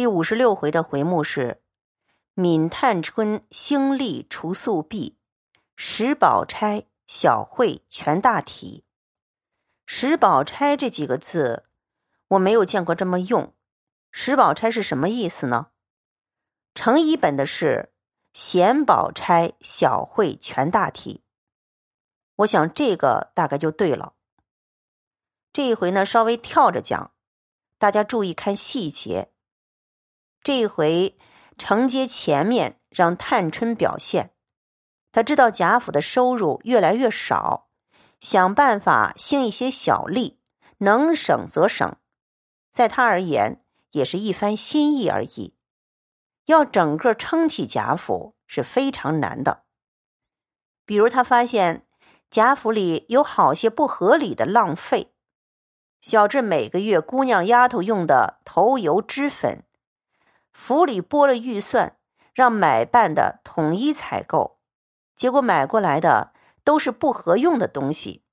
第五十六回的回目是“闵探春兴利除宿弊，石宝钗小会全大体”。石宝钗这几个字，我没有见过这么用。石宝钗是什么意思呢？成一本的是“贤宝钗小会全大体”。我想这个大概就对了。这一回呢，稍微跳着讲，大家注意看细节。这一回承接前面，让探春表现。他知道贾府的收入越来越少，想办法兴一些小利，能省则省。在他而言，也是一番心意而已。要整个撑起贾府是非常难的。比如，他发现贾府里有好些不合理的浪费，小至每个月姑娘丫头用的头油脂粉。府里拨了预算，让买办的统一采购，结果买过来的都是不合用的东西，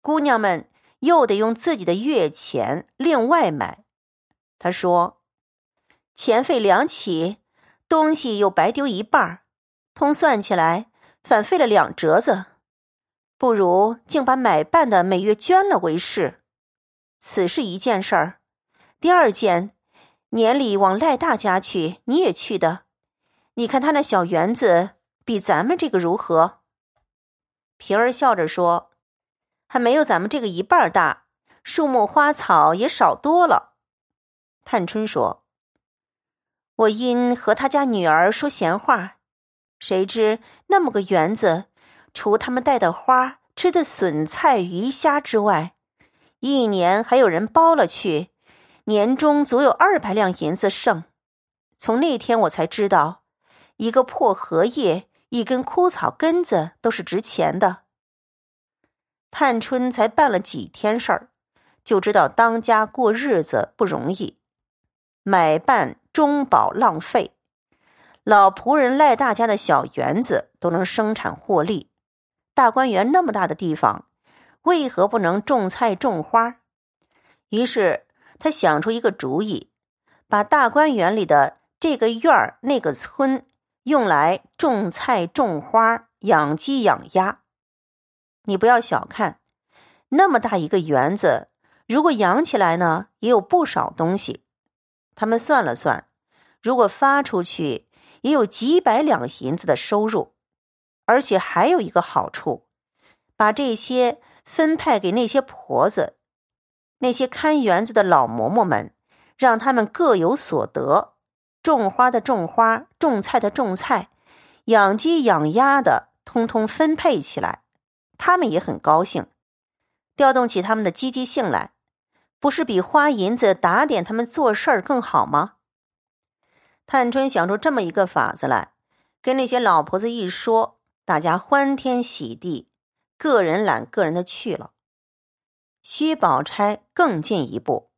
姑娘们又得用自己的月钱另外买。他说：“钱费两起，东西又白丢一半通算起来反费了两折子，不如竟把买办的每月捐了为是。此是一件事儿，第二件。”年里往赖大家去，你也去的。你看他那小园子比咱们这个如何？平儿笑着说：“还没有咱们这个一半大，树木花草也少多了。”探春说：“我因和他家女儿说闲话，谁知那么个园子，除他们带的花、吃的笋菜鱼虾之外，一年还有人包了去。”年终足有二百两银子剩，从那天我才知道，一个破荷叶、一根枯草根子都是值钱的。探春才办了几天事儿，就知道当家过日子不容易，买办中饱浪费，老仆人赖大家的小园子都能生产获利，大观园那么大的地方，为何不能种菜种花？于是。他想出一个主意，把大观园里的这个院儿、那个村用来种菜、种花、养鸡、养鸭。你不要小看那么大一个园子，如果养起来呢，也有不少东西。他们算了算，如果发出去，也有几百两银子的收入。而且还有一个好处，把这些分派给那些婆子。那些看园子的老嬷嬷们，让他们各有所得，种花的种花，种菜的种菜，养鸡养鸭的，通通分配起来，他们也很高兴，调动起他们的积极性来，不是比花银子打点他们做事儿更好吗？探春想出这么一个法子来，跟那些老婆子一说，大家欢天喜地，个人揽个人的去了。薛宝钗更进一步，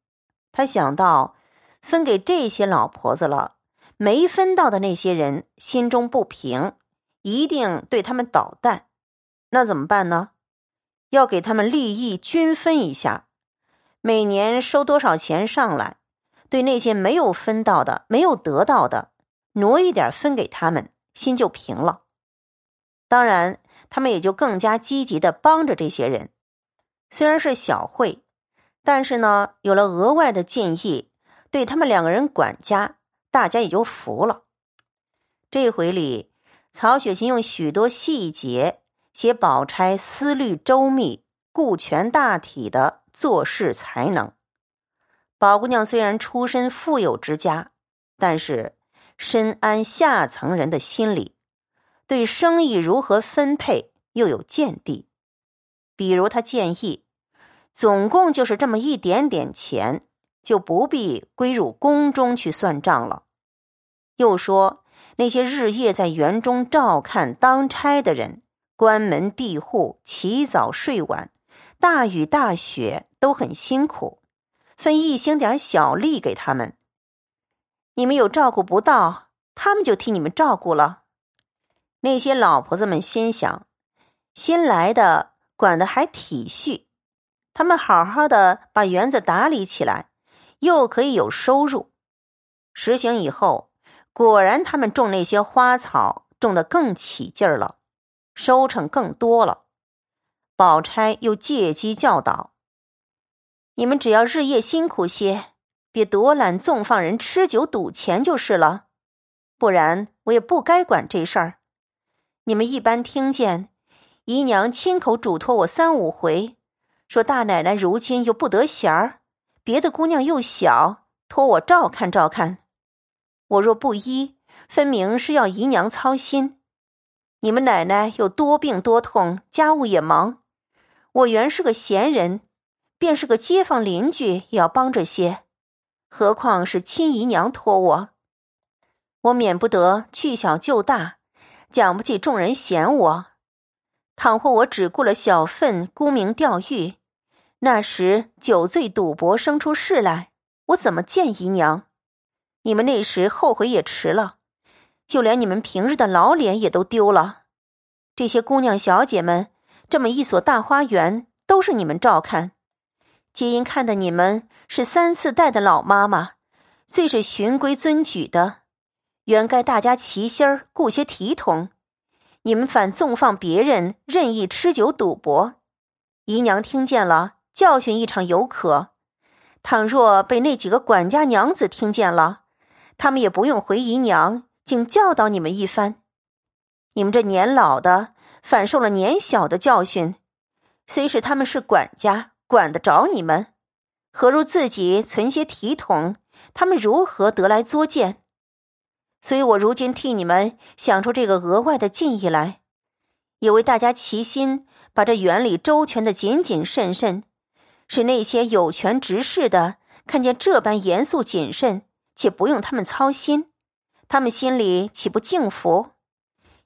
她想到分给这些老婆子了，没分到的那些人心中不平，一定对他们捣蛋。那怎么办呢？要给他们利益均分一下，每年收多少钱上来，对那些没有分到的、没有得到的，挪一点分给他们，心就平了。当然，他们也就更加积极的帮着这些人。虽然是小会，但是呢，有了额外的建议，对他们两个人管家，大家也就服了。这回里，曹雪芹用许多细节写宝钗思虑周密、顾全大体的做事才能。宝姑娘虽然出身富有之家，但是深谙下层人的心理，对生意如何分配又有见地。比如，他建议，总共就是这么一点点钱，就不必归入宫中去算账了。又说，那些日夜在园中照看当差的人，关门闭户，起早睡晚，大雨大雪都很辛苦，分一星点小利给他们。你们有照顾不到，他们就替你们照顾了。那些老婆子们心想，新来的。管的还体恤，他们好好的把园子打理起来，又可以有收入。实行以后，果然他们种那些花草种得更起劲儿了，收成更多了。宝钗又借机教导：“你们只要日夜辛苦些，别独揽纵放人吃酒赌钱就是了。不然我也不该管这事儿。你们一般听见姨娘亲口嘱托我三五回，说大奶奶如今又不得闲儿，别的姑娘又小，托我照看照看。我若不依，分明是要姨娘操心。你们奶奶又多病多痛，家务也忙。”我原是个闲人，便是个街坊邻居也要帮着些，何况是亲姨娘托我，我免不得去小就大，讲不起众人嫌我。倘或我只顾了小份沽名钓誉，那时酒醉赌博生出事来，我怎么见姨娘？你们那时后悔也迟了，就连你们平日的老脸也都丢了。这些姑娘小姐们。这么一所大花园都是你们照看，皆因看的你们是三四代的老妈妈，最是循规遵矩的，原该大家齐心儿顾些体统，你们反纵放别人任意吃酒赌博，姨娘听见了教训一场犹可，倘若被那几个管家娘子听见了，他们也不用回姨娘，竟教导你们一番，你们这年老的。反受了年小的教训，虽是他们是管家，管得着你们，何如自己存些体统？他们如何得来作践？所以我如今替你们想出这个额外的禁意来，也为大家齐心把这园里周全的谨谨慎慎，使那些有权执事的看见这般严肃谨慎，且不用他们操心，他们心里岂不敬服？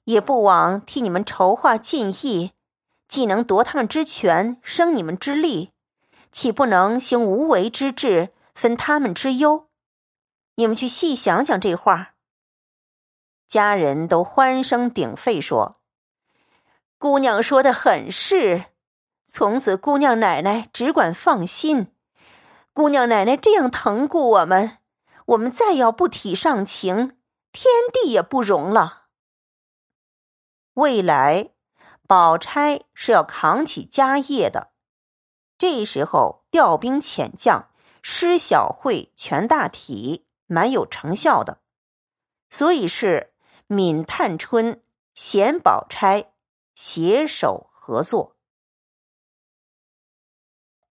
也不枉替你们筹划进义，既能夺他们之权，生你们之利，岂不能行无为之治，分他们之忧？你们去细想想这话。家人都欢声鼎沸说：“姑娘说的很是，从此姑娘奶奶只管放心。姑娘奶奶这样疼顾我们，我们再要不体上情，天地也不容了。”未来，宝钗是要扛起家业的。这时候调兵遣将，施小惠，全大体，蛮有成效的。所以是闵探春、贤宝钗携手合作。